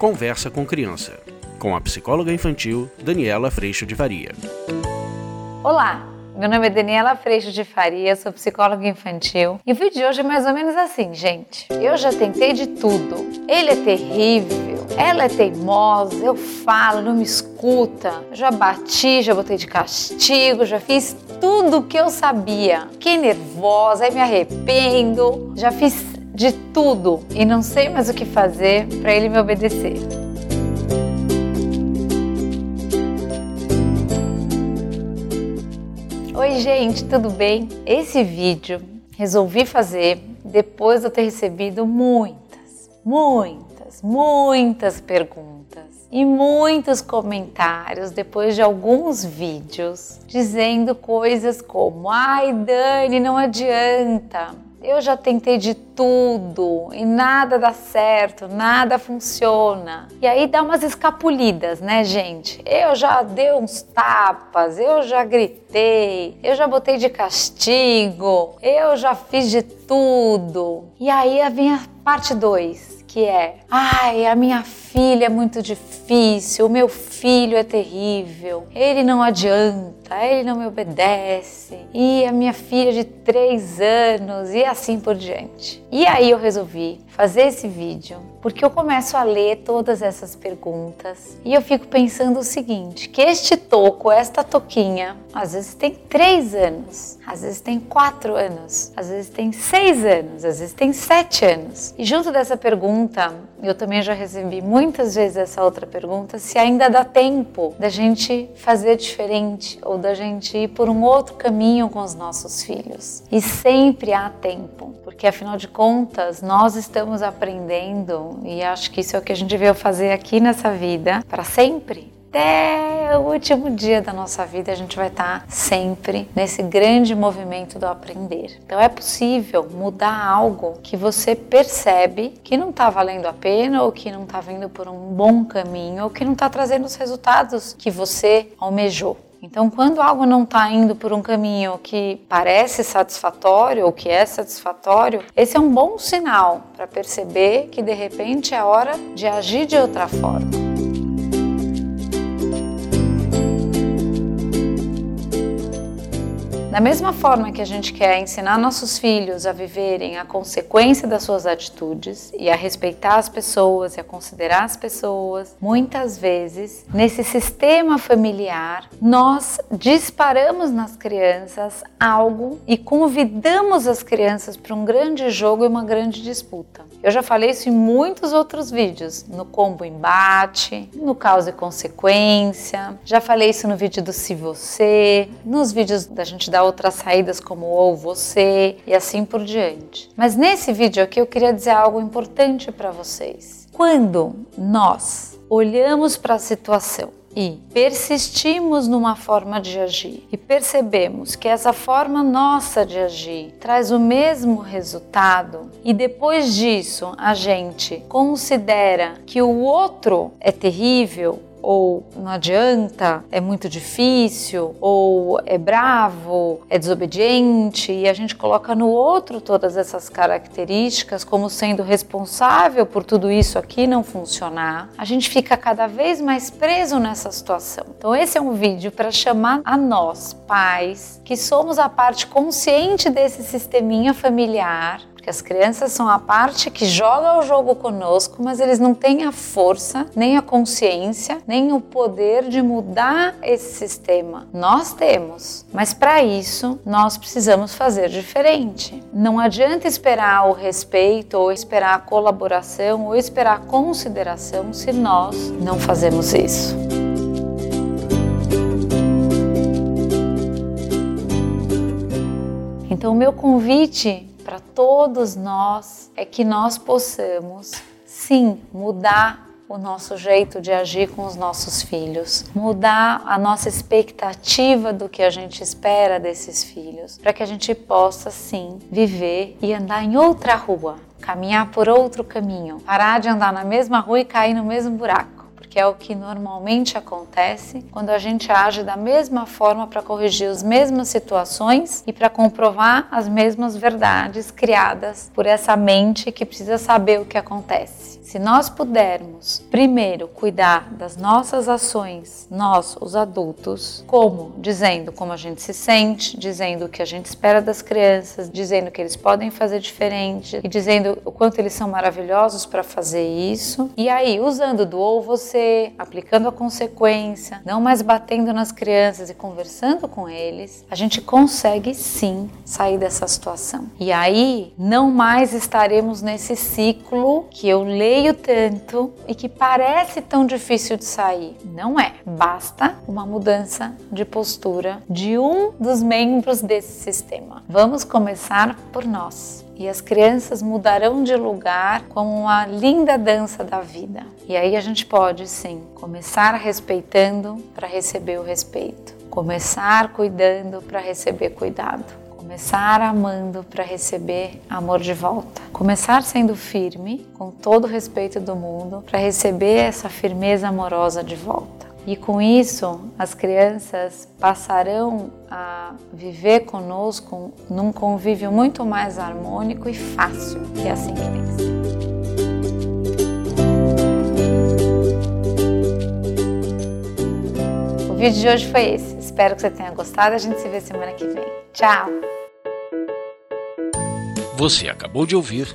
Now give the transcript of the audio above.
Conversa com Criança, com a psicóloga infantil Daniela Freixo de Faria. Olá, meu nome é Daniela Freixo de Faria, sou psicóloga infantil e o vídeo de hoje é mais ou menos assim, gente. Eu já tentei de tudo. Ele é terrível, ela é teimosa, eu falo, não me escuta. Já bati, já botei de castigo, já fiz tudo o que eu sabia. Fiquei nervosa, aí me arrependo, já fiz de tudo e não sei mais o que fazer para ele me obedecer. Oi, gente, tudo bem? Esse vídeo resolvi fazer depois de eu ter recebido muitas, muitas, muitas perguntas e muitos comentários depois de alguns vídeos dizendo coisas como: ai, Dani, não adianta, eu já tentei de tudo e nada dá certo, nada funciona. E aí dá umas escapulidas, né, gente? Eu já dei uns tapas, eu já gritei, eu já botei de castigo, eu já fiz de tudo. E aí vem a parte 2, que é: ai, a minha filha é muito difícil, o meu filho é terrível, ele não adianta, ele não me obedece, e a minha filha de três anos, e assim por diante. E aí eu resolvi fazer esse vídeo porque eu começo a ler todas essas perguntas e eu fico pensando o seguinte: que este toco, esta toquinha, às vezes tem três anos, às vezes tem quatro anos, às vezes tem seis anos, às vezes tem sete anos. E junto dessa pergunta, eu também já recebi muitas vezes essa outra pergunta: se ainda dá tempo da gente fazer diferente ou da gente ir por um outro caminho com os nossos filhos. E sempre há tempo, porque afinal de contas, nós estamos aprendendo e acho que isso é o que a gente veio fazer aqui nessa vida para sempre até o último dia da nossa vida, a gente vai estar sempre nesse grande movimento do aprender. Então é possível mudar algo que você percebe que não está valendo a pena, ou que não está vindo por um bom caminho, ou que não está trazendo os resultados que você almejou. Então, quando algo não está indo por um caminho que parece satisfatório ou que é satisfatório, esse é um bom sinal para perceber que de repente é hora de agir de outra forma. Da mesma forma que a gente quer ensinar nossos filhos a viverem a consequência das suas atitudes e a respeitar as pessoas e a considerar as pessoas, muitas vezes, nesse sistema familiar, nós disparamos nas crianças algo e convidamos as crianças para um grande jogo e uma grande disputa. Eu já falei isso em muitos outros vídeos, no combo embate, no causa e consequência, já falei isso no vídeo do se você, nos vídeos da gente dar outras saídas como ou você e assim por diante. Mas nesse vídeo aqui eu queria dizer algo importante para vocês. Quando nós olhamos para a situação e persistimos numa forma de agir e percebemos que essa forma nossa de agir traz o mesmo resultado e depois disso a gente considera que o outro é terrível ou não adianta, é muito difícil, ou é bravo, é desobediente, e a gente coloca no outro todas essas características como sendo responsável por tudo isso aqui não funcionar, a gente fica cada vez mais preso nessa situação. Então, esse é um vídeo para chamar a nós, pais, que somos a parte consciente desse sisteminha familiar, as crianças são a parte que joga o jogo conosco, mas eles não têm a força, nem a consciência, nem o poder de mudar esse sistema. Nós temos, mas para isso nós precisamos fazer diferente. Não adianta esperar o respeito, ou esperar a colaboração, ou esperar a consideração se nós não fazemos isso. Então, o meu convite todos nós é que nós possamos, sim, mudar o nosso jeito de agir com os nossos filhos, mudar a nossa expectativa do que a gente espera desses filhos, para que a gente possa sim viver e andar em outra rua, caminhar por outro caminho, parar de andar na mesma rua e cair no mesmo buraco porque é o que normalmente acontece quando a gente age da mesma forma para corrigir as mesmas situações e para comprovar as mesmas verdades criadas por essa mente que precisa saber o que acontece. Se nós pudermos, primeiro, cuidar das nossas ações, nós, os adultos, como? Dizendo como a gente se sente, dizendo o que a gente espera das crianças, dizendo que eles podem fazer diferente e dizendo o quanto eles são maravilhosos para fazer isso. E aí, usando do ou você, aplicando a consequência, não mais batendo nas crianças e conversando com eles, a gente consegue sim sair dessa situação. E aí, não mais estaremos nesse ciclo que eu leio tanto e que parece tão difícil de sair. Não é. Basta uma mudança de postura de um dos membros desse sistema. Vamos começar por nós. E as crianças mudarão de lugar como uma linda dança da vida. E aí a gente pode sim começar respeitando para receber o respeito, começar cuidando para receber cuidado Começar amando para receber amor de volta. Começar sendo firme, com todo o respeito do mundo, para receber essa firmeza amorosa de volta. E com isso, as crianças passarão a viver conosco num convívio muito mais harmônico e fácil, que é assim que tem que ser. O vídeo de hoje foi esse. Espero que você tenha gostado. A gente se vê semana que vem. Tchau! Você acabou de ouvir